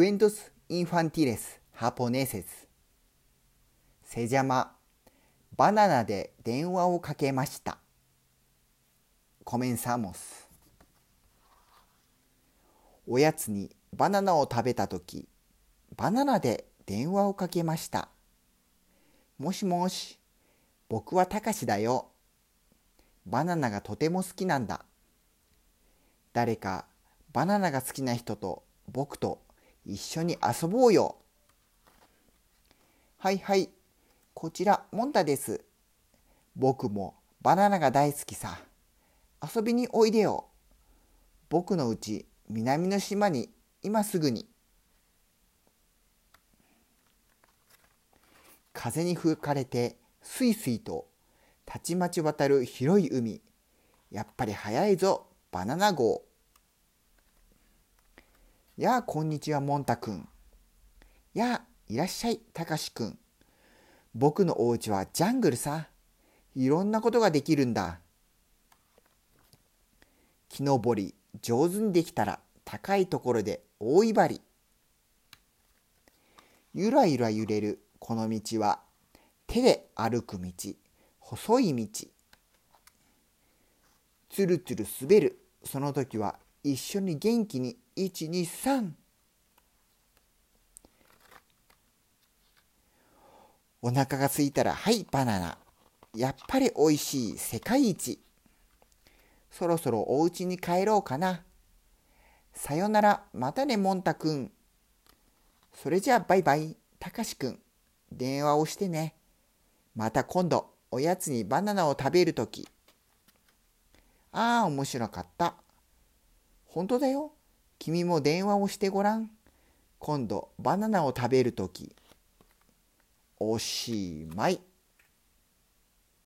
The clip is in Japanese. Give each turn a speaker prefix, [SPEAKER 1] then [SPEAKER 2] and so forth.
[SPEAKER 1] cuentos infantiles japoneses. Se llama バナナで電話をかけました。Comenzamos. おやつにバナナを食べたとき、バナナで電話をかけました。もしもし、僕はたかしだよ。バナナがとても好きなんだ。誰かバナナが好きな人と僕と一緒に遊ぼうよ。はいはい、こちらモンタです。僕もバナナが大好きさ。遊びにおいでよ。僕のうち南の島に今すぐに。風に吹かれてすいすいとたちまち渡る広い海。やっぱり早いぞ、バナナ号。やあ、こんにちは、もんたくん。やあ、いらっしゃい、たかしくん。僕のお家はジャングルさ。いろんなことができるんだ。木登り、上手にできたら高いところで大威張り。ゆらゆら揺れるこの道は手で歩く道、細い道。つるつる滑る、その時は一緒に元気に123お腹がすいたらはいバナナ。やっぱりおいしい世界一。そろそろお家に帰ろうかな。さよならまたねもんたくん。それじゃあバイバイたかしくん。電話をしてね。また今度おやつにバナナを食べるときああ面白かった。本当だよ。君も電話をしてごらん。今度バナナを食べるとき。おしまい。